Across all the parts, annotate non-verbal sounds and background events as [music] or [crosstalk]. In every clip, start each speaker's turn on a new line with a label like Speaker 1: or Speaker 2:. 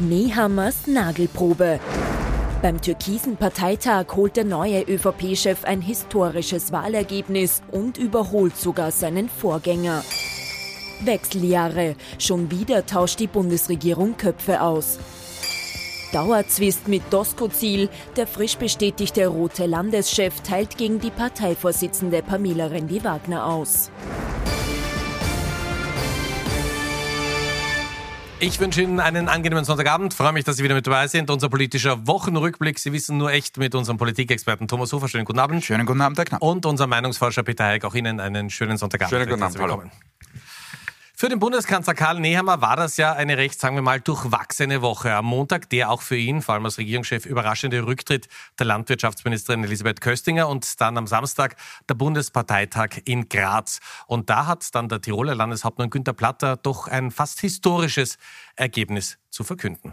Speaker 1: Nehammers Nagelprobe. Beim türkisen Parteitag holt der neue ÖVP-Chef ein historisches Wahlergebnis und überholt sogar seinen Vorgänger. Wechseljahre. Schon wieder tauscht die Bundesregierung Köpfe aus. Dauerzwist mit Doskozil. Der frisch bestätigte rote Landeschef teilt gegen die Parteivorsitzende Pamela Rendi-Wagner aus.
Speaker 2: Ich wünsche Ihnen einen angenehmen Sonntagabend. Freue mich, dass Sie wieder mit dabei sind. Unser politischer Wochenrückblick. Sie wissen nur echt mit unserem Politikexperten Thomas Hofer. Schönen guten Abend.
Speaker 3: Schönen guten Abend, Herr Knapp.
Speaker 2: Und unser Meinungsforscher Peter Heik. Auch Ihnen einen schönen Sonntagabend.
Speaker 3: Schönen guten Abend. Hallo.
Speaker 2: Für den Bundeskanzler Karl Nehammer war das ja eine recht, sagen wir mal, durchwachsene Woche. Am Montag der auch für ihn, vor allem als Regierungschef, überraschende Rücktritt der Landwirtschaftsministerin Elisabeth Köstinger und dann am Samstag der Bundesparteitag in Graz. Und da hat dann der Tiroler Landeshauptmann Günter Platter doch ein fast historisches Ergebnis zu verkünden.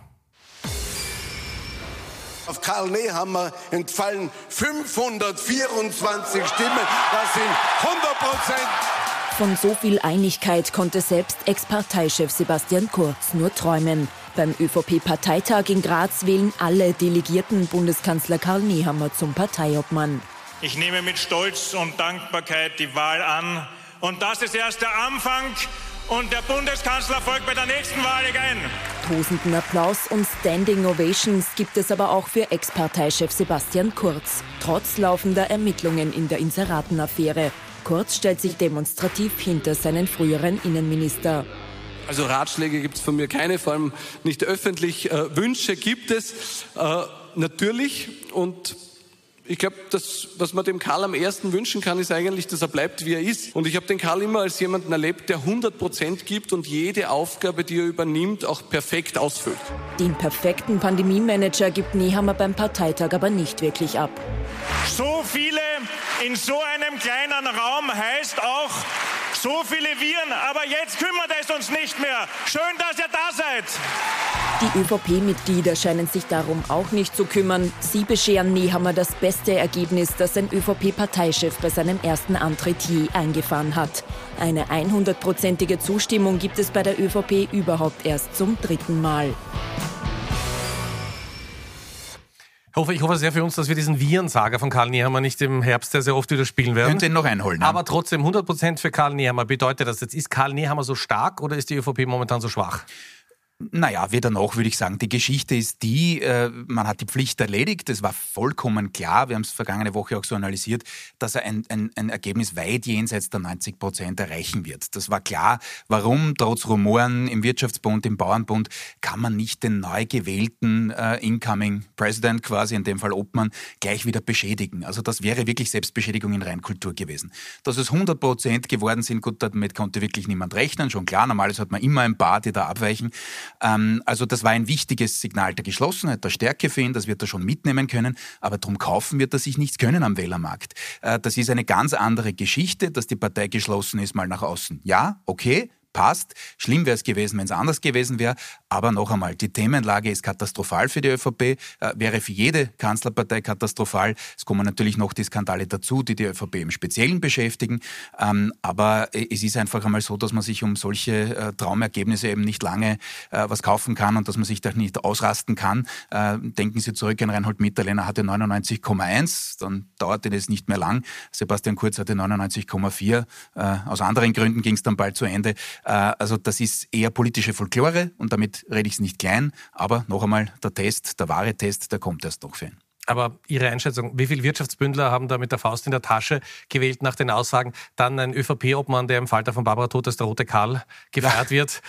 Speaker 4: Auf Karl Nehammer entfallen 524 Stimmen. Das sind 100 Prozent.
Speaker 1: Von so viel Einigkeit konnte selbst Ex-Parteichef Sebastian Kurz nur träumen. Beim ÖVP-Parteitag in Graz wählen alle Delegierten Bundeskanzler Karl Nehammer zum Parteiobmann.
Speaker 5: Ich nehme mit Stolz und Dankbarkeit die Wahl an. Und das ist erst der Anfang. Und der Bundeskanzler folgt bei der nächsten Wahl ein.
Speaker 1: Tosenden Applaus und Standing Ovations gibt es aber auch für Ex-Parteichef Sebastian Kurz, trotz laufender Ermittlungen in der Inseratenaffäre. Kurz stellt sich demonstrativ hinter seinen früheren Innenminister.
Speaker 6: Also Ratschläge gibt es von mir keine, vor allem nicht öffentlich. Äh, Wünsche gibt es äh, natürlich und ich glaube, das, was man dem Karl am ersten wünschen kann, ist eigentlich, dass er bleibt, wie er ist. Und ich habe den Karl immer als jemanden erlebt, der 100 Prozent gibt und jede Aufgabe, die er übernimmt, auch perfekt ausfüllt.
Speaker 1: Den perfekten Pandemiemanager gibt Nehammer beim Parteitag aber nicht wirklich ab.
Speaker 5: So viele in so einem kleinen Raum heißt auch so viele Viren, aber jetzt kümmert es uns nicht mehr. Schön, dass ihr da seid.
Speaker 1: Die ÖVP-Mitglieder scheinen sich darum auch nicht zu kümmern. Sie bescheren Nehammer das beste Ergebnis, das ein ÖVP-Parteichef bei seinem ersten Antritt je eingefahren hat. Eine 100-prozentige Zustimmung gibt es bei der ÖVP überhaupt erst zum dritten Mal.
Speaker 2: Hoffe, ich hoffe sehr für uns, dass wir diesen Virensager von Karl Nehammer nicht im Herbst sehr, sehr oft wieder spielen werden.
Speaker 3: Könnt ihr ihn noch einholen.
Speaker 2: Ja? Aber trotzdem 100 Prozent für Karl Nehammer. Bedeutet das jetzt, ist Karl Nehammer so stark oder ist die ÖVP momentan so schwach?
Speaker 3: Naja, weder noch, würde ich sagen. Die Geschichte ist die, äh, man hat die Pflicht erledigt. Es war vollkommen klar, wir haben es vergangene Woche auch so analysiert, dass er ein, ein, ein Ergebnis weit jenseits der 90 Prozent erreichen wird. Das war klar. Warum? Trotz Rumoren im Wirtschaftsbund, im Bauernbund, kann man nicht den neu gewählten äh, Incoming President quasi, in dem Fall Obmann, gleich wieder beschädigen. Also das wäre wirklich Selbstbeschädigung in Reinkultur gewesen. Dass es 100 Prozent geworden sind, gut, damit konnte wirklich niemand rechnen. Schon klar, normalerweise hat man immer ein paar, die da abweichen. Ähm, also das war ein wichtiges Signal der Geschlossenheit, der Stärke für ihn, das wird er schon mitnehmen können, aber drum kaufen wird er sich nichts können am Wählermarkt. Äh, das ist eine ganz andere Geschichte, dass die Partei geschlossen ist, mal nach außen. Ja, okay, passt. Schlimm wäre es gewesen, wenn es anders gewesen wäre. Aber noch einmal, die Themenlage ist katastrophal für die ÖVP, äh, wäre für jede Kanzlerpartei katastrophal. Es kommen natürlich noch die Skandale dazu, die die ÖVP im Speziellen beschäftigen. Ähm, aber es ist einfach einmal so, dass man sich um solche äh, Traumergebnisse eben nicht lange äh, was kaufen kann und dass man sich da nicht ausrasten kann. Äh, denken Sie zurück, ein Reinhold Mitterlehner hatte 99,1, dann dauerte das nicht mehr lang. Sebastian Kurz hatte 99,4. Äh, aus anderen Gründen ging es dann bald zu Ende. Äh, also das ist eher politische Folklore und damit rede ich es nicht klein. Aber noch einmal, der Test, der wahre Test, der kommt erst noch für ihn.
Speaker 2: Aber Ihre Einschätzung, wie viele Wirtschaftsbündler haben da mit der Faust in der Tasche gewählt nach den Aussagen? Dann ein ÖVP-Obmann, der im Falter von Barbara Tod als der rote Karl gefeiert wird?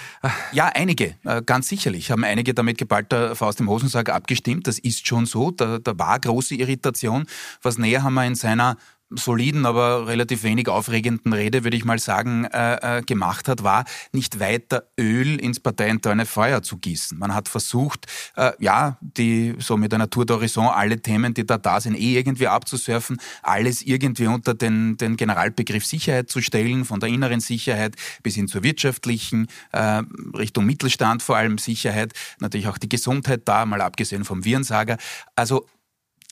Speaker 3: Ja, einige, äh, ganz sicherlich. Haben einige damit geballter Faust im Hosensack abgestimmt. Das ist schon so. Da, da war große Irritation. Was näher haben wir in seiner soliden, aber relativ wenig aufregenden Rede, würde ich mal sagen, äh, äh, gemacht hat, war nicht weiter Öl ins parteiinterne Feuer zu gießen. Man hat versucht, äh, ja, die so mit einer Tour d'Horizon alle Themen, die da da sind, eh irgendwie abzusurfen, alles irgendwie unter den, den Generalbegriff Sicherheit zu stellen, von der inneren Sicherheit bis hin zur wirtschaftlichen, äh, Richtung Mittelstand vor allem Sicherheit, natürlich auch die Gesundheit da, mal abgesehen vom Virensager. Also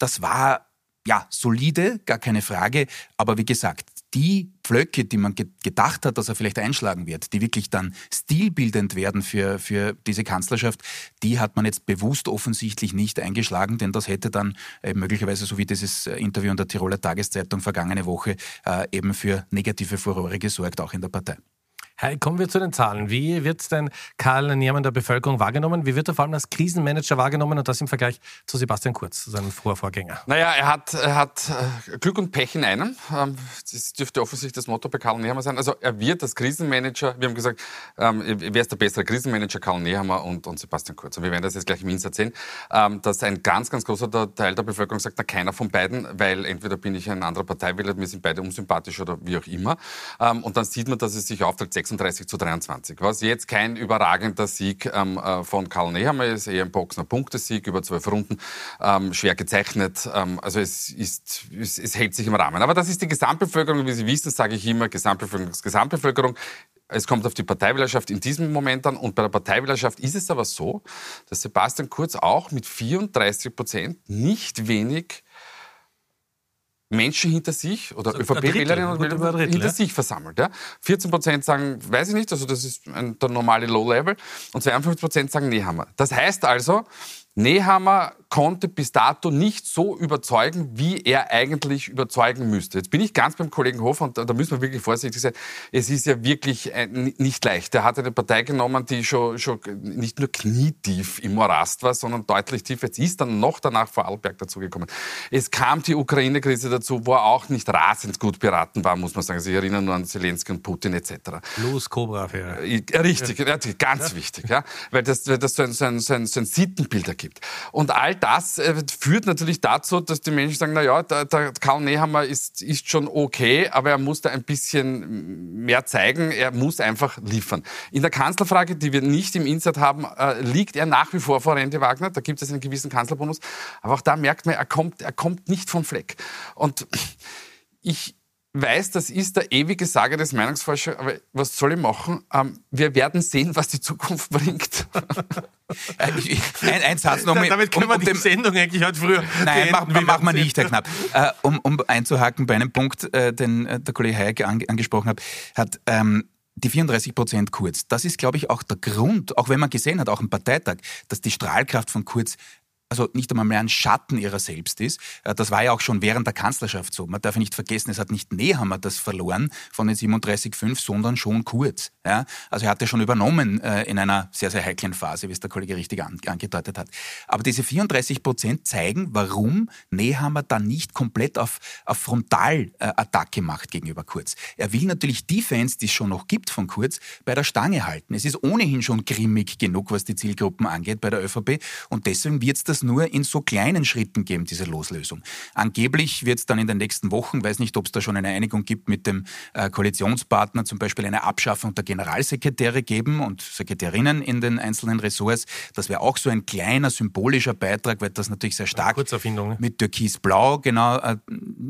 Speaker 3: das war ja, solide, gar keine Frage. Aber wie gesagt, die Pflöcke, die man gedacht hat, dass er vielleicht einschlagen wird, die wirklich dann stilbildend werden für, für diese Kanzlerschaft, die hat man jetzt bewusst offensichtlich nicht eingeschlagen, denn das hätte dann äh, möglicherweise, so wie dieses äh, Interview in der Tiroler Tageszeitung vergangene Woche, äh, eben für negative Furore gesorgt, auch in der Partei.
Speaker 2: Hey, kommen wir zu den Zahlen. Wie wird denn Karl Niemann der Bevölkerung wahrgenommen? Wie wird er vor allem als Krisenmanager wahrgenommen und das im Vergleich zu Sebastian Kurz, seinem Vorvorgänger?
Speaker 7: Naja, er hat, er hat äh, Glück und Pech in einem. Ähm, das dürfte offensichtlich das Motto bei Karl Nehammer sein. Also er wird als Krisenmanager, wir haben gesagt, ähm, wer ist der bessere Krisenmanager, Karl Nehammer und, und Sebastian Kurz. Und wir werden das jetzt gleich im Insatz sehen, ähm, dass ein ganz, ganz großer Teil der Bevölkerung sagt, na keiner von beiden, weil entweder bin ich ein anderer Parteiwähler, mir sind beide unsympathisch oder wie auch immer. Und dann sieht man, dass es sich aufteilt, 36 zu 23. Was jetzt kein überragender Sieg ähm, äh, von Karl Nehammer ist, eher ein boxender Punktesieg über zwölf Runden, ähm, schwer gezeichnet. Ähm, also es, ist, es, es, hält sich im Rahmen. Aber das ist die Gesamtbevölkerung. Wie Sie wissen, sage ich immer, Gesamtbevölkerung ist Gesamtbevölkerung. Es kommt auf die Parteiwählerschaft in diesem Moment an. Und bei der Parteiwählerschaft ist es aber so, dass Sebastian Kurz auch mit 34 Prozent nicht wenig Menschen hinter sich oder also ÖVP-Wählerinnen und Wähler hinter ja? sich versammelt. Ja? 14 Prozent sagen, weiß ich nicht, also das ist ein, der normale Low-Level und 52 Prozent sagen, nee, haben wir. Das heißt also, Nehammer konnte bis dato nicht so überzeugen, wie er eigentlich überzeugen müsste. Jetzt bin ich ganz beim Kollegen Hofer und da müssen wir wirklich vorsichtig sein. Es ist ja wirklich äh, nicht leicht. Er hat eine Partei genommen, die schon, schon nicht nur knietief im Morast war, sondern deutlich tiefer. Jetzt ist dann noch danach Vorarlberg dazugekommen. Es kam die Ukraine-Krise dazu, wo er auch nicht rasend gut beraten war, muss man sagen. Sie erinnern nur an Zelensky und Putin etc.
Speaker 2: Los, Cobra-Affäre.
Speaker 7: Richtig, ja. ganz ja. wichtig. Ja? Weil das, weil das so ein, so ein, so ein, so ein Sittenbild ergibt gibt. Und all das äh, führt natürlich dazu, dass die Menschen sagen, na ja, der, der Karl Nehammer ist, ist schon okay, aber er muss da ein bisschen mehr zeigen, er muss einfach liefern. In der Kanzlerfrage, die wir nicht im Insert haben, äh, liegt er nach wie vor vor Rente Wagner, da gibt es einen gewissen Kanzlerbonus, aber auch da merkt man, er kommt, er kommt nicht vom Fleck. Und ich, weiß, das ist der ewige Sage des Meinungsforschers, aber was soll ich machen? Ähm, wir werden sehen, was die Zukunft bringt. [laughs]
Speaker 3: ein, ein Satz noch
Speaker 2: mit, Damit können um, um wir die Sendung eigentlich heute früher
Speaker 3: Nein, machen, machen wir nicht, Herr Knapp. Äh, um, um einzuhaken bei einem Punkt, äh, den äh, der Kollege Hayek an, angesprochen hat, hat ähm, die 34 Prozent Kurz, das ist, glaube ich, auch der Grund, auch wenn man gesehen hat, auch im Parteitag, dass die Strahlkraft von Kurz also nicht einmal mehr ein Schatten ihrer selbst ist. Äh, das war ja auch schon während der Kanzlerschaft so. Man darf nicht vergessen, es hat nicht Nehammer das verloren von den 37,5, sondern schon Kurz. Ja? Also er hatte schon übernommen äh, in einer sehr, sehr heiklen Phase, wie es der Kollege richtig angedeutet hat. Aber diese 34 Prozent zeigen, warum Nehammer dann nicht komplett auf, auf Frontalattacke macht gegenüber Kurz. Er will natürlich die Fans, die es schon noch gibt von Kurz, bei der Stange halten. Es ist ohnehin schon grimmig genug, was die Zielgruppen angeht bei der ÖVP und deswegen wird es das nur in so kleinen Schritten geben, diese Loslösung. Angeblich wird es dann in den nächsten Wochen, weiß nicht, ob es da schon eine Einigung gibt mit dem äh, Koalitionspartner, zum Beispiel eine Abschaffung der Generalsekretäre geben und Sekretärinnen in den einzelnen Ressorts. Das wäre auch so ein kleiner symbolischer Beitrag, weil das natürlich sehr stark
Speaker 2: ne?
Speaker 3: mit Türkis-Blau genau äh,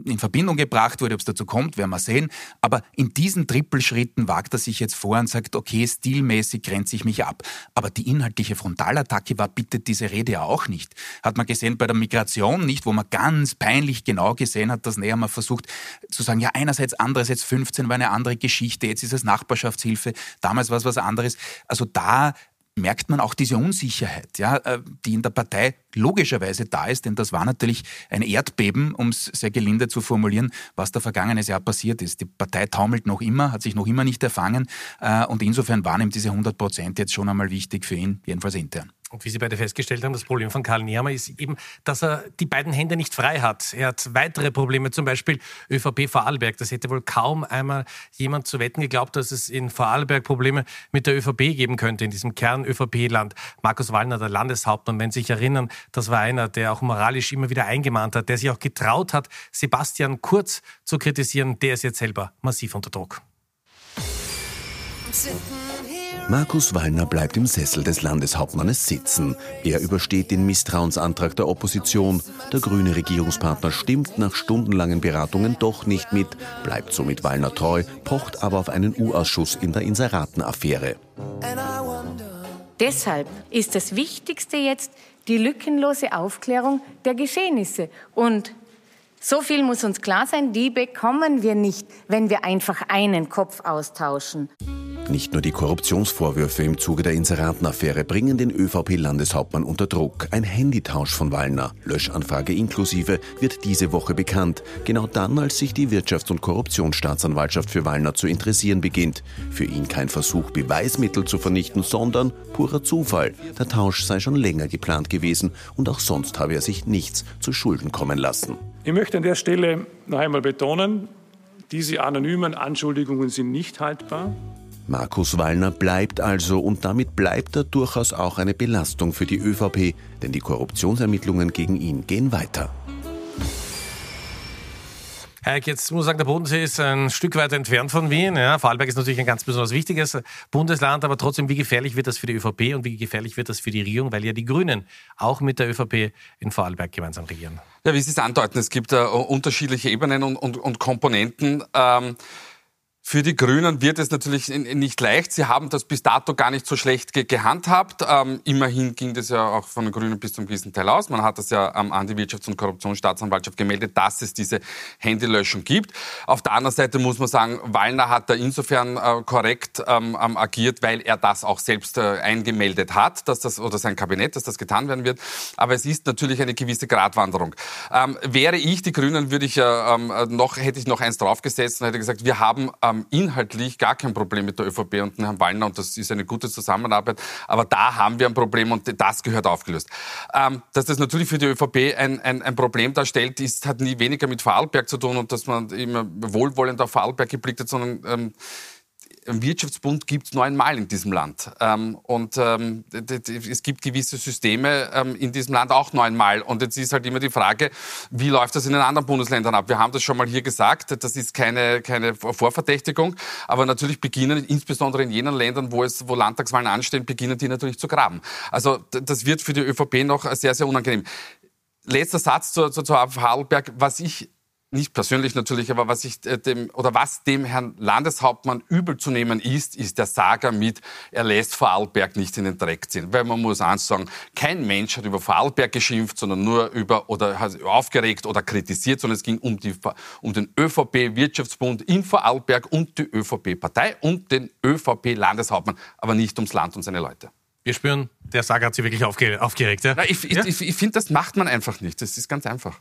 Speaker 3: in Verbindung gebracht wurde. Ob es dazu kommt, werden wir sehen. Aber in diesen Trippelschritten wagt er sich jetzt vor und sagt, okay, stilmäßig grenze ich mich ab. Aber die inhaltliche Frontalattacke war bitte diese Rede ja auch nicht. Hat man gesehen bei der Migration nicht, wo man ganz peinlich genau gesehen hat, dass näher man versucht zu sagen, ja einerseits, andererseits 15 war eine andere Geschichte, jetzt ist es Nachbarschaftshilfe, damals war es was anderes. Also da merkt man auch diese Unsicherheit, ja, äh, die in der Partei logischerweise da ist, denn das war natürlich ein Erdbeben, um es sehr gelinde zu formulieren, was da vergangenes Jahr passiert ist. Die Partei taumelt noch immer, hat sich noch immer nicht erfangen äh, und insofern waren ihm diese 100 Prozent jetzt schon einmal wichtig für ihn, jedenfalls intern.
Speaker 2: Und wie Sie beide festgestellt haben, das Problem von Karl Nehammer ist eben, dass er die beiden Hände nicht frei hat. Er hat weitere Probleme, zum Beispiel ÖVP Vorarlberg. Das hätte wohl kaum einmal jemand zu wetten geglaubt, dass es in Vorarlberg Probleme mit der ÖVP geben könnte, in diesem Kern-ÖVP-Land. Markus Wallner, der Landeshauptmann, wenn Sie sich erinnern, das war einer, der auch moralisch immer wieder eingemahnt hat, der sich auch getraut hat, Sebastian Kurz zu kritisieren. Der ist jetzt selber massiv unter Druck.
Speaker 8: Markus Wallner bleibt im Sessel des Landeshauptmannes sitzen. Er übersteht den Misstrauensantrag der Opposition. Der grüne Regierungspartner stimmt nach stundenlangen Beratungen doch nicht mit, bleibt somit Wallner treu, pocht aber auf einen U-Ausschuss in der Inseratenaffäre.
Speaker 9: Deshalb ist das Wichtigste jetzt die lückenlose Aufklärung der Geschehnisse und So viel muss uns klar sein, die bekommen wir nicht, wenn wir einfach einen Kopf austauschen.
Speaker 8: Nicht nur die Korruptionsvorwürfe im Zuge der Inseratenaffäre bringen den ÖVP-Landeshauptmann unter Druck. Ein Handytausch von Wallner, Löschanfrage inklusive, wird diese Woche bekannt. Genau dann, als sich die Wirtschafts- und Korruptionsstaatsanwaltschaft für Wallner zu interessieren beginnt. Für ihn kein Versuch, Beweismittel zu vernichten, sondern purer Zufall. Der Tausch sei schon länger geplant gewesen und auch sonst habe er sich nichts zu Schulden kommen lassen.
Speaker 10: Ich möchte an der Stelle noch einmal betonen, diese anonymen Anschuldigungen sind nicht haltbar.
Speaker 8: Markus Wallner bleibt also und damit bleibt er durchaus auch eine Belastung für die ÖVP, denn die Korruptionsermittlungen gegen ihn gehen weiter.
Speaker 2: Heik, jetzt muss ich sagen, der Bodensee ist ein Stück weit entfernt von Wien. Ja, Vorarlberg ist natürlich ein ganz besonders wichtiges Bundesland, aber trotzdem, wie gefährlich wird das für die ÖVP und wie gefährlich wird das für die Regierung, weil ja die Grünen auch mit der ÖVP in Vorarlberg gemeinsam regieren?
Speaker 7: Ja, wie Sie es andeuten, es gibt uh, unterschiedliche Ebenen und, und, und Komponenten. Ähm für die Grünen wird es natürlich nicht leicht. Sie haben das bis dato gar nicht so schlecht ge gehandhabt. Ähm, immerhin ging das ja auch von den Grünen bis zum gewissen Teil aus. Man hat das ja ähm, an die Wirtschafts- und Korruptionsstaatsanwaltschaft gemeldet, dass es diese Handylöschung gibt. Auf der anderen Seite muss man sagen, Wallner hat da insofern äh, korrekt ähm, ähm agiert, weil er das auch selbst äh, eingemeldet hat, dass das oder sein Kabinett, dass das getan werden wird. Aber es ist natürlich eine gewisse Gratwanderung. Ähm, wäre ich die Grünen, würde ich ähm, noch hätte ich noch eins draufgesetzt und hätte gesagt, wir haben haben inhaltlich gar kein Problem mit der ÖVP und Herrn Wallner und das ist eine gute Zusammenarbeit. Aber da haben wir ein Problem und das gehört aufgelöst. Ähm, dass das natürlich für die ÖVP ein, ein, ein Problem darstellt, ist, hat nie weniger mit Vorarlberg zu tun und dass man immer wohlwollend auf Vorarlberg geblickt hat, sondern ähm, Wirtschaftsbund gibt es neunmal in diesem Land. Ähm, und ähm, es gibt gewisse Systeme ähm, in diesem Land auch neunmal. Und jetzt ist halt immer die Frage, wie läuft das in den anderen Bundesländern ab? Wir haben das schon mal hier gesagt, das ist keine, keine Vorverdächtigung. Aber natürlich beginnen, insbesondere in jenen Ländern, wo, es, wo Landtagswahlen anstehen, beginnen die natürlich zu graben. Also das wird für die ÖVP noch sehr, sehr unangenehm. Letzter Satz zu, zu, zu Vorarlberg. Was ich nicht persönlich natürlich, aber was ich äh, dem oder was dem Herrn Landeshauptmann übel zu nehmen ist, ist der Saga mit, er lässt Vorarlberg nicht in den Dreck ziehen. Weil man muss eins sagen, kein Mensch hat über Vorarlberg geschimpft, sondern nur über oder aufgeregt oder kritisiert, sondern es ging um, die, um den ÖVP-Wirtschaftsbund in Vorarlberg und die ÖVP-Partei und den ÖVP-Landeshauptmann, aber nicht ums Land und seine Leute.
Speaker 2: Wir spüren, der Saga hat sich wirklich aufge aufgeregt. Ja?
Speaker 7: Na, ich, ja? ich, ich finde, das macht man einfach nicht. Das ist ganz einfach.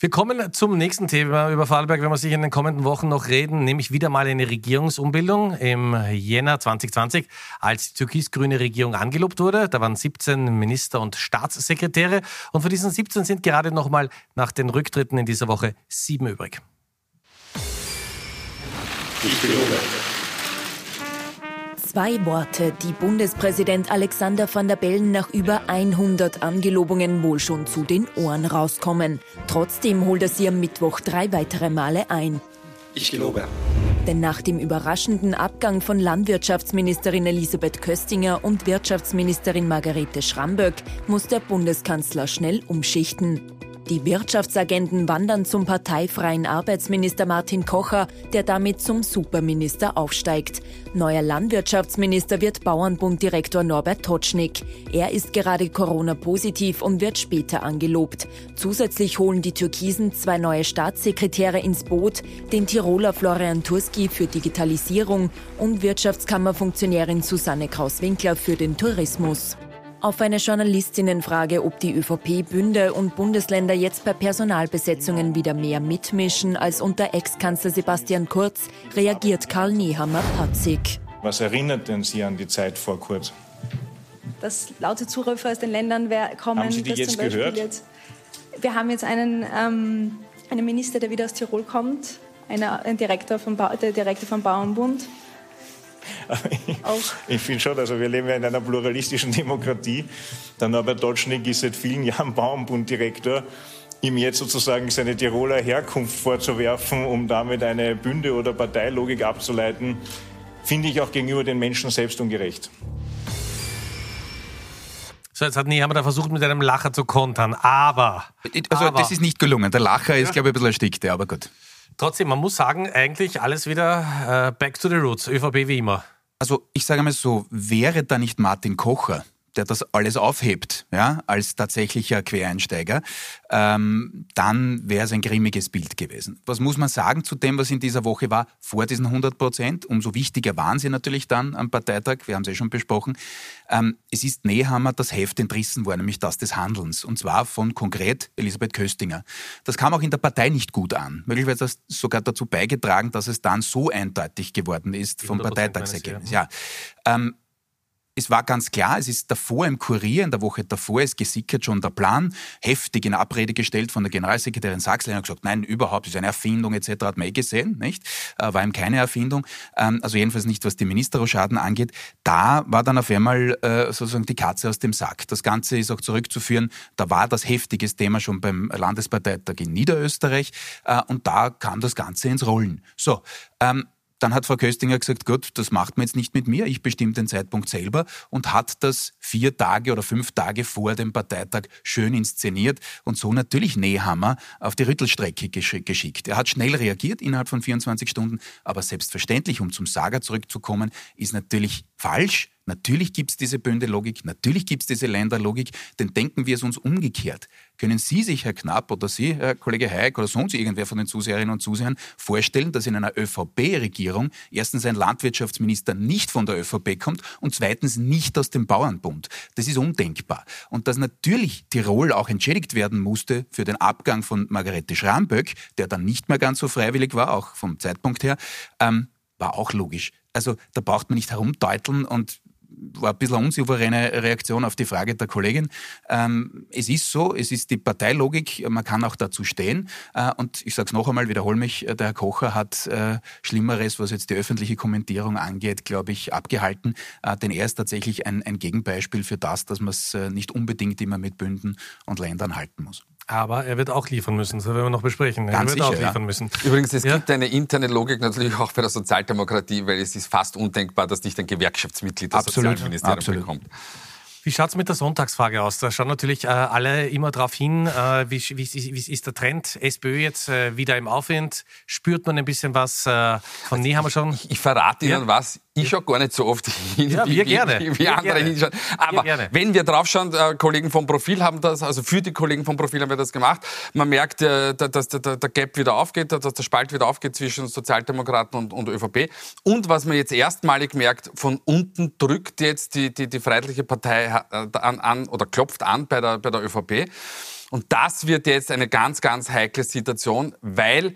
Speaker 2: Wir kommen zum nächsten Thema über Vorarlberg, wenn wir sich in den kommenden Wochen noch reden, nämlich wieder mal eine Regierungsumbildung im Jänner 2020, als die türkis-grüne Regierung angelobt wurde. Da waren 17 Minister und Staatssekretäre und von diesen 17 sind gerade noch mal nach den Rücktritten in dieser Woche sieben übrig.
Speaker 1: Ich gelobe. Zwei Worte, die Bundespräsident Alexander van der Bellen nach über 100 Angelobungen wohl schon zu den Ohren rauskommen. Trotzdem holt er sie am Mittwoch drei weitere Male ein.
Speaker 4: Ich gelobe.
Speaker 1: Denn nach dem überraschenden Abgang von Landwirtschaftsministerin Elisabeth Köstinger und Wirtschaftsministerin Margarete Schramböck muss der Bundeskanzler schnell umschichten. Die Wirtschaftsagenten wandern zum parteifreien Arbeitsminister Martin Kocher, der damit zum Superminister aufsteigt. Neuer Landwirtschaftsminister wird Bauernbunddirektor Norbert Totschnig. Er ist gerade Corona-positiv und wird später angelobt. Zusätzlich holen die Türkisen zwei neue Staatssekretäre ins Boot, den Tiroler Florian Turski für Digitalisierung und Wirtschaftskammerfunktionärin Susanne Kraus-Winkler für den Tourismus. Auf eine Journalistinnenfrage, ob die ÖVP Bünde und Bundesländer jetzt bei Personalbesetzungen wieder mehr mitmischen als unter Ex-Kanzler Sebastian Kurz, reagiert Karl Nehammer patzig.
Speaker 10: Was erinnert denn Sie an die Zeit vor Kurz?
Speaker 11: Dass laute Zurufe aus den Ländern kommen.
Speaker 10: Haben Sie die jetzt gehört? Jetzt,
Speaker 11: wir haben jetzt einen, ähm, einen Minister, der wieder aus Tirol kommt, einer, ein Direktor vom der Direktor vom Bauernbund. [laughs]
Speaker 10: ich, ich finde schon, also wir leben ja in einer pluralistischen Demokratie. Der Norbert Dotschnig ist seit vielen Jahren Bauernbunddirektor. Ihm jetzt sozusagen seine Tiroler Herkunft vorzuwerfen, um damit eine Bünde- oder Parteilogik abzuleiten, finde ich auch gegenüber den Menschen selbst ungerecht.
Speaker 2: So, jetzt hat Nehammer da versucht, mit einem Lacher zu kontern, aber.
Speaker 3: Also,
Speaker 2: aber,
Speaker 3: das ist nicht gelungen. Der Lacher ist, ja. glaube ich, ein bisschen erstickt, aber gut.
Speaker 2: Trotzdem, man muss sagen, eigentlich alles wieder äh, back to the roots, ÖVP wie immer.
Speaker 3: Also ich sage mal so, wäre da nicht Martin Kocher, der das alles aufhebt, ja, als tatsächlicher Quereinsteiger, ähm, dann wäre es ein grimmiges Bild gewesen. Was muss man sagen zu dem, was in dieser Woche war, vor diesen 100 Prozent? Umso wichtiger waren sie natürlich dann am Parteitag, wir haben es ja schon besprochen. Ähm, es ist Nehammer das Heft entrissen worden, nämlich das des Handelns, und zwar von konkret Elisabeth Köstinger. Das kam auch in der Partei nicht gut an. Möglicherweise hat das sogar dazu beigetragen, dass es dann so eindeutig geworden ist vom Parteitagsergebnis. Ja. Ähm, es war ganz klar, es ist davor im Kurier, in der Woche davor ist gesickert schon der Plan, heftig in Abrede gestellt von der Generalsekretärin Sachslein und gesagt, nein, überhaupt, ist eine Erfindung etc., hat man eh gesehen, nicht? Äh, war ihm keine Erfindung, ähm, also jedenfalls nicht, was die Ministerroschaden angeht. Da war dann auf einmal äh, sozusagen die Katze aus dem Sack. Das Ganze ist auch zurückzuführen, da war das heftiges Thema schon beim Landesparteitag in Niederösterreich äh, und da kam das Ganze ins Rollen. So, ähm, dann hat Frau Köstinger gesagt, gut, das macht man jetzt nicht mit mir, ich bestimme den Zeitpunkt selber und hat das vier Tage oder fünf Tage vor dem Parteitag schön inszeniert und so natürlich Nehammer auf die Rüttelstrecke geschickt. Er hat schnell reagiert innerhalb von 24 Stunden, aber selbstverständlich, um zum Sager zurückzukommen, ist natürlich falsch, Natürlich gibt es diese Bündelogik, natürlich gibt es diese Länderlogik, denn denken wir es uns umgekehrt. Können Sie sich, Herr Knapp, oder Sie, Herr Kollege Hayek, oder sonst irgendwer von den Zuseherinnen und Zusehern vorstellen, dass in einer ÖVP-Regierung erstens ein Landwirtschaftsminister nicht von der ÖVP kommt und zweitens nicht aus dem Bauernbund? Das ist undenkbar. Und dass natürlich Tirol auch entschädigt werden musste für den Abgang von Margarete Schramböck, der dann nicht mehr ganz so freiwillig war, auch vom Zeitpunkt her, ähm, war auch logisch. Also da braucht man nicht herumdeuteln und war ein bisschen eine unsouveräne Reaktion auf die Frage der Kollegin. Ähm, es ist so, es ist die Parteilogik, man kann auch dazu stehen. Äh, und ich sage es noch einmal, wiederhole mich, der Herr Kocher hat äh, Schlimmeres, was jetzt die öffentliche Kommentierung angeht, glaube ich, abgehalten. Äh, denn er ist tatsächlich ein, ein Gegenbeispiel für das, dass man es äh, nicht unbedingt immer mit Bünden und Ländern halten muss.
Speaker 2: Aber er wird auch liefern müssen, das werden wir noch besprechen.
Speaker 3: Ganz
Speaker 2: er wird
Speaker 3: sicher,
Speaker 2: auch liefern
Speaker 3: ja.
Speaker 2: müssen.
Speaker 7: Übrigens, es
Speaker 2: Ja?
Speaker 7: gibt eine interne Logik natürlich auch bei der Sozialdemokratie, weil es ist fast undenkbar, dass nicht ein Gewerkschaftsmitglied das
Speaker 3: Absolut,
Speaker 7: Sozialministerium
Speaker 3: absolut.
Speaker 7: bekommt.
Speaker 2: Wie schaut's mit der Sonntagsfrage aus? Da schauen natürlich äh, alle immer darauf hin, äh, wie, wie, wie ist der Trend? SPÖ jetzt äh, wieder im Aufwind? Spürt man ein bisschen was äh, von Nehammer schon?
Speaker 7: Ich, ich verrate Ihnen
Speaker 2: Ja.
Speaker 7: was. Ich schaue gar nicht so oft hin,
Speaker 2: Ja,
Speaker 7: wie,
Speaker 2: gerne.
Speaker 7: wie, wie
Speaker 2: Wir
Speaker 7: andere
Speaker 2: gerne.
Speaker 7: hinschauen. Aber wenn wir draufschauen, äh, Kollegen vom Profil haben das, also für die Kollegen vom Profil haben wir das gemacht. Man merkt, äh, da- dass der, der, der Gap wieder aufgeht, dass der Spalt wieder aufgeht zwischen Sozialdemokraten und, und ÖVP. Und was man jetzt erstmalig merkt, von unten drückt jetzt die, die, die Freiheitliche Partei äh, an, an oder klopft an bei der, bei der ÖVP. Und das wird jetzt eine ganz, ganz heikle Situation, weil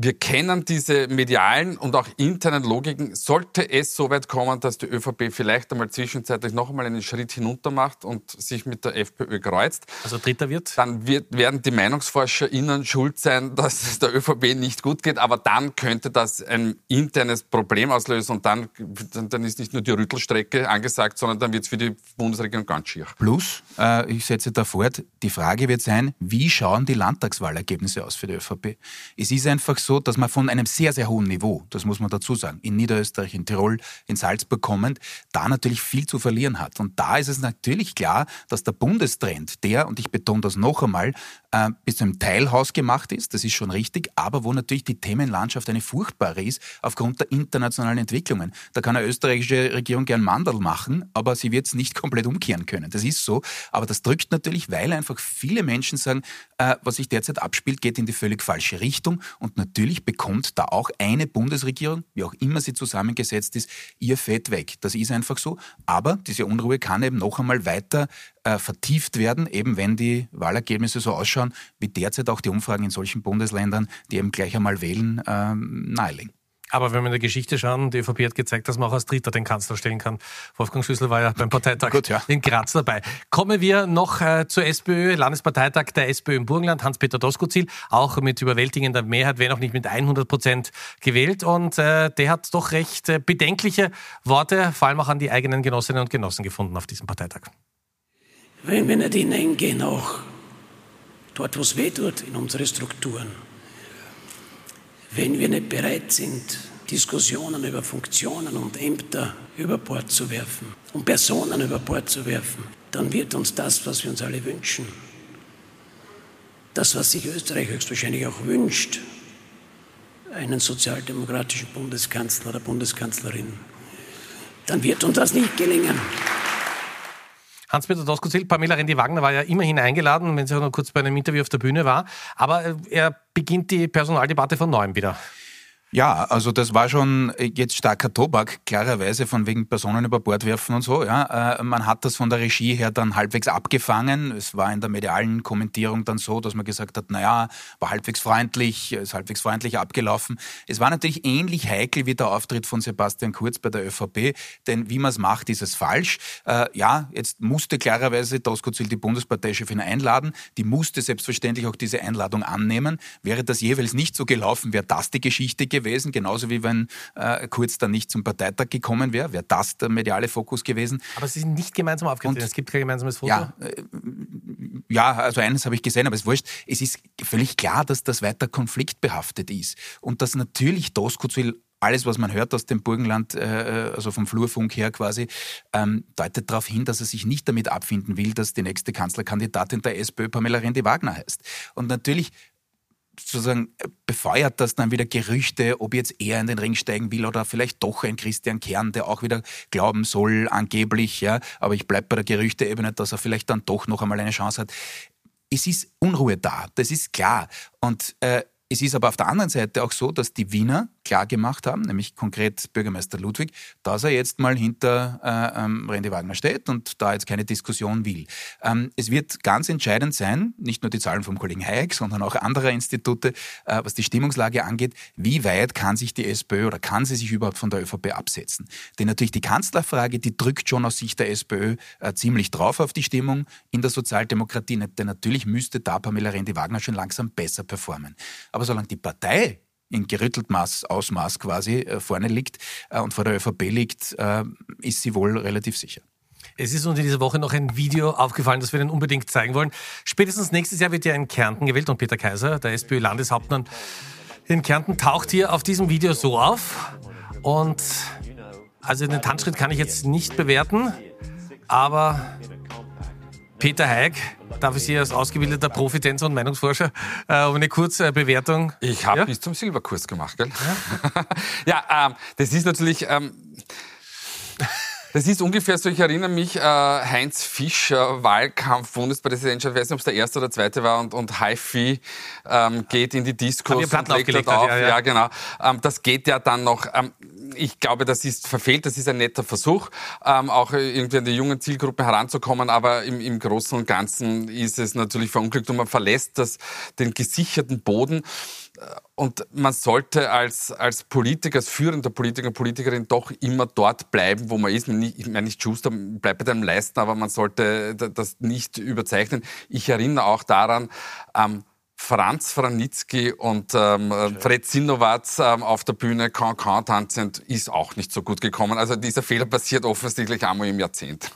Speaker 7: wir kennen diese medialen und auch internen Logiken. Sollte es so weit kommen, dass die ÖVP vielleicht einmal zwischenzeitlich noch einmal einen Schritt hinunter macht und sich mit der FPÖ kreuzt,
Speaker 2: Also Dritter wird?
Speaker 7: dann wird, werden die MeinungsforscherInnen schuld sein, dass es der ÖVP nicht gut geht. Aber dann könnte das ein internes Problem auslösen und dann, dann, ist nicht nur die Rüttelstrecke angesagt, sondern dann wird es für die Bundesregierung ganz schier.
Speaker 3: Plus, äh, ich setze da fort, die Frage wird sein, wie schauen die Landtagswahlergebnisse aus für die ÖVP? Es ist einfach so, dass man von einem sehr, sehr hohen Niveau, das muss man dazu sagen, in Niederösterreich, in Tirol, in Salzburg kommend, da natürlich viel zu verlieren hat. Und da ist es natürlich klar, dass der Bundestrend, der, und ich betone das noch einmal, äh, bis zu einem Teil hausgemacht ist, das ist schon richtig, aber wo natürlich die Themenlandschaft eine furchtbare ist, aufgrund der internationalen Entwicklungen. Da kann eine österreichische Regierung gern Mandel machen, aber sie wird es nicht komplett umkehren können. Das ist so. Aber das drückt natürlich, weil einfach viele Menschen sagen, äh, was sich derzeit abspielt, geht in die völlig falsche Richtung. Und natürlich bekommt da auch eine Bundesregierung, wie auch immer sie zusammengesetzt ist, ihr Fett weg. Das ist einfach so. Aber diese Unruhe kann eben noch einmal weiter äh, vertieft werden, eben wenn die Wahlergebnisse so ausschauen, wie derzeit auch die Umfragen in solchen Bundesländern, die eben gleich einmal wählen, ähm, nahelegen.
Speaker 2: Aber wenn wir in der Geschichte schauen, die ÖVP hat gezeigt, dass man auch als Dritter den Kanzler stellen kann. Wolfgang Schüssel war ja beim Parteitag
Speaker 3: Gut, ja.
Speaker 2: in Graz dabei. Kommen wir noch äh, zur SPÖ, Landesparteitag der SPÖ im Burgenland, Hans-Peter Doskozil, auch mit überwältigender Mehrheit, wenn auch nicht mit 100 Prozent gewählt. Und äh, der hat doch recht äh, bedenkliche Worte, vor allem auch an die eigenen Genossinnen und Genossen gefunden auf diesem Parteitag.
Speaker 12: Wenn wir nicht hineingehen, auch dort, wo es weh tut, in unsere Strukturen, wenn wir nicht bereit sind, Diskussionen über Funktionen und Ämter über Bord zu werfen und Personen über Bord zu werfen, dann wird uns das, was wir uns alle wünschen, das, was sich Österreich höchstwahrscheinlich auch wünscht, einen sozialdemokratischen Bundeskanzler oder Bundeskanzlerin, dann wird uns das nicht gelingen.
Speaker 2: Hans-Peter Doskozil, Pamela Rendi-Wagner war ja immerhin eingeladen, wenn sie auch noch kurz bei einem Interview auf der Bühne war. Aber äh, er beginnt die Personaldebatte von neuem wieder.
Speaker 3: Ja, also das war schon jetzt starker Tobak, klarerweise von wegen Personen über Bord werfen und so. Ja, äh, man hat das von der Regie her dann halbwegs abgefangen. Es war in der medialen Kommentierung dann so, dass man gesagt hat, naja, war halbwegs freundlich, ist halbwegs freundlich abgelaufen. Es war natürlich ähnlich heikel wie der Auftritt von Sebastian Kurz bei der ÖVP, denn wie man es macht, ist es falsch. Äh, ja, jetzt musste klarerweise Doskozil die Bundesparteichefin einladen. Die musste selbstverständlich auch diese Einladung annehmen. Wäre das jeweils nicht so gelaufen, wäre das die Geschichte gewesen gewesen, genauso wie wenn äh, Kurz dann nicht zum Parteitag gekommen wäre, wäre das der mediale Fokus gewesen.
Speaker 2: Aber Sie sind nicht gemeinsam aufgetreten, es gibt kein gemeinsames Foto?
Speaker 3: Ja, äh, ja also eines habe ich gesehen, aber es ist wurscht. Es ist völlig klar, dass das weiter konfliktbehaftet ist und dass natürlich Doskozil alles, was man hört aus dem Burgenland, äh, also vom Flurfunk her quasi, ähm, deutet darauf hin, dass er sich nicht damit abfinden will, dass die nächste Kanzlerkandidatin der SPÖ Pamela Rendi-Wagner heißt. Und natürlich sozusagen befeuert das dann wieder Gerüchte, ob jetzt er in den Ring steigen will oder vielleicht doch ein Christian Kern, der auch wieder glauben soll, angeblich, ja, aber ich bleibe bei der Gerüchteebene, dass er vielleicht dann doch noch einmal eine Chance hat. Es ist Unruhe da, das ist klar. Und äh, es ist aber auf der anderen Seite auch so, dass die Wiener klar gemacht haben, nämlich konkret Bürgermeister Ludwig, dass er jetzt mal hinter äh, ähm, Randy Wagner steht und da jetzt keine Diskussion will. Ähm, es wird ganz entscheidend sein, nicht nur die Zahlen vom Kollegen Hayek, sondern auch anderer Institute, äh, was die Stimmungslage angeht, wie weit kann sich die SPÖ oder kann sie sich überhaupt von der ÖVP absetzen? Denn natürlich die Kanzlerfrage, die drückt schon aus Sicht der SPÖ äh, ziemlich drauf auf die Stimmung in der Sozialdemokratie, denn natürlich müsste da Pamela Randy Wagner schon langsam besser performen. Aber solange die Partei in gerütteltem Maß, Ausmaß quasi äh, vorne liegt äh, und vor der ÖVP liegt, äh, ist sie wohl relativ sicher.
Speaker 2: Es ist uns in dieser Woche noch ein Video aufgefallen, das wir Ihnen unbedingt zeigen wollen. Spätestens nächstes Jahr wird ja in Kärnten gewählt und Peter Kaiser, der SPÖ-Landeshauptmann in Kärnten, taucht hier auf diesem Video so auf. Und also den Tanzschritt kann ich jetzt nicht bewerten, aber Peter Heik, darf ich Sie als ausgebildeter Profitänzer und Meinungsforscher äh, um eine kurze Bewertung?
Speaker 7: Ich habe ja? bis zum Silberkurs gemacht, gell? Ja, [laughs] ja ähm, das ist natürlich... Ähm, das ist ungefähr so, ich erinnere mich, äh, Heinz Fischer, Wahlkampf, Bundespräsidentschaft, ich weiß nicht, ob es der erste oder zweite war, und, und HiFi ähm, geht in die Diskus
Speaker 2: und legt dort auf.
Speaker 7: Ja, ja. ja genau. Ähm, das geht ja dann noch. Ähm, ich glaube, das ist verfehlt, das ist ein netter Versuch, ähm, auch irgendwie an die jungen Zielgruppen heranzukommen, aber im, im Großen und Ganzen ist es natürlich verunglückt und man verlässt das, den gesicherten Boden. Und man sollte als, als Politiker, als führender Politiker, Politikerin doch immer dort bleiben, wo man ist. Ich meine nicht Schuster, bleibt bei deinem Leisten, aber man sollte das nicht überzeichnen. Ich erinnere auch daran, ähm, Franz Franitzky und ähm, Fred Sinnowatz ähm, auf der Bühne Cancan tanzend ist auch nicht so gut gekommen. Also dieser Fehler passiert offensichtlich einmal im Jahrzehnt.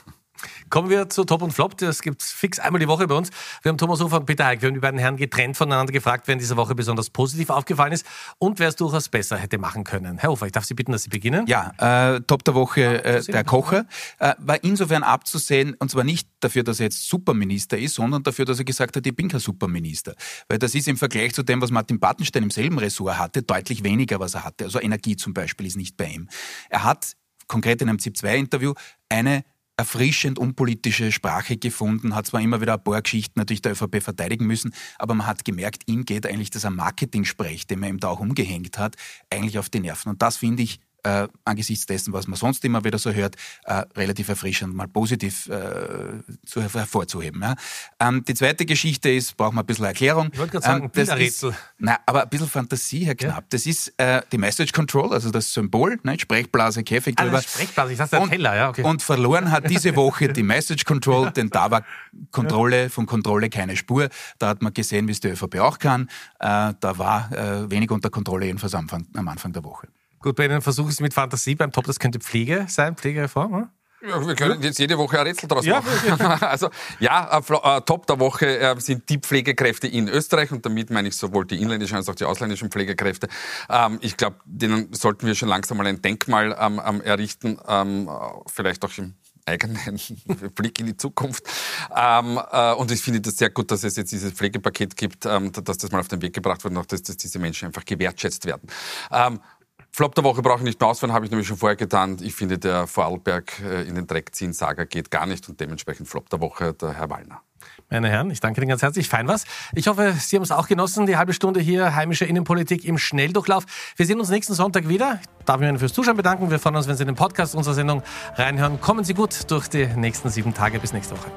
Speaker 2: Kommen wir zu Top und Flop. Das gibt es fix einmal die Woche bei uns. Wir haben Thomas Hofer und Peter Heik. Wir haben die beiden Herren getrennt voneinander gefragt, wer in dieser Woche besonders positiv aufgefallen ist und wer es durchaus besser hätte machen können. Herr Hofer, ich darf Sie bitten, dass Sie beginnen.
Speaker 3: Ja, äh, Top der Woche äh, der Kocher. Äh, war insofern abzusehen, und zwar nicht dafür, dass er jetzt Superminister ist, sondern dafür, dass er gesagt hat, ich bin kein Superminister. Weil das ist im Vergleich zu dem, was Martin Battenstein im selben Ressort hatte, deutlich weniger, was er hatte. Also Energie zum Beispiel ist nicht bei ihm. Er hat konkret in einem ZIP-2-Interview eine erfrischend unpolitische Sprache gefunden, hat zwar immer wieder ein paar Geschichten natürlich der ÖVP verteidigen müssen, aber man hat gemerkt, ihm geht eigentlich am Marketing-Sprech, den man ihm da auch umgehängt hat, eigentlich auf die Nerven. Und das finde ich äh, angesichts dessen, was man sonst immer wieder so hört, äh, relativ erfrischend mal positiv äh, zu, hervorzuheben. Ja. Ähm, die zweite Geschichte ist, brauchen wir ein bisschen Erklärung.
Speaker 2: Ich wollte gerade sagen, ähm,
Speaker 3: das ist, na, aber ein bisschen Fantasie, Herr Knapp. Ja. Das ist äh, die Message Control, also das Symbol, ne, Sprechblase, Käfig
Speaker 2: ah, drüber. Sprechblase, ich dachte, der Teller, ja, okay.
Speaker 3: Und verloren hat diese [laughs] Woche die Message Control, denn da war Kontrolle, von Kontrolle keine Spur. Da hat man gesehen, wie es die ÖVP auch kann. Äh, da war äh, wenig unter Kontrolle, jedenfalls am Anfang, am Anfang der Woche.
Speaker 2: Gut, bei Ihnen versuche ich es mit Fantasie. Beim Top, das könnte Pflege sein, Pflegereform. Oder?
Speaker 7: Ja, wir können jetzt jede Woche ein Rätsel draus ja, machen. [laughs] also ja, äh, Top der Woche äh, sind die Pflegekräfte in Österreich und damit meine ich sowohl die inländischen als auch die ausländischen Pflegekräfte. Ähm, ich glaube, denen sollten wir schon langsam mal ein Denkmal ähm, ähm, errichten, ähm, vielleicht auch im eigenen [laughs] Blick in die Zukunft. Ähm, äh, und ich finde das sehr gut, dass es jetzt dieses Pflegepaket gibt, ähm, dass das mal auf den Weg gebracht wird und auch, dass, dass diese Menschen einfach gewertschätzt werden. Ähm, Flop der Woche brauche ich nicht mehr ausführen, habe ich nämlich schon vorher getan. Ich finde, der Vorarlberg äh, in den Dreck ziehen Saga geht gar nicht und dementsprechend Flop der Woche der Herr Wallner.
Speaker 2: Meine Herren, ich danke Ihnen ganz herzlich. Fein was. Ich hoffe, Sie haben es auch genossen, die halbe Stunde hier heimische Innenpolitik im Schnelldurchlauf. Wir sehen uns nächsten Sonntag wieder. Darf ich mich fürs Zuschauen bedanken. Wir freuen uns, wenn Sie den Podcast unserer Sendung reinhören. Kommen Sie gut durch die nächsten sieben Tage. Bis nächste Woche.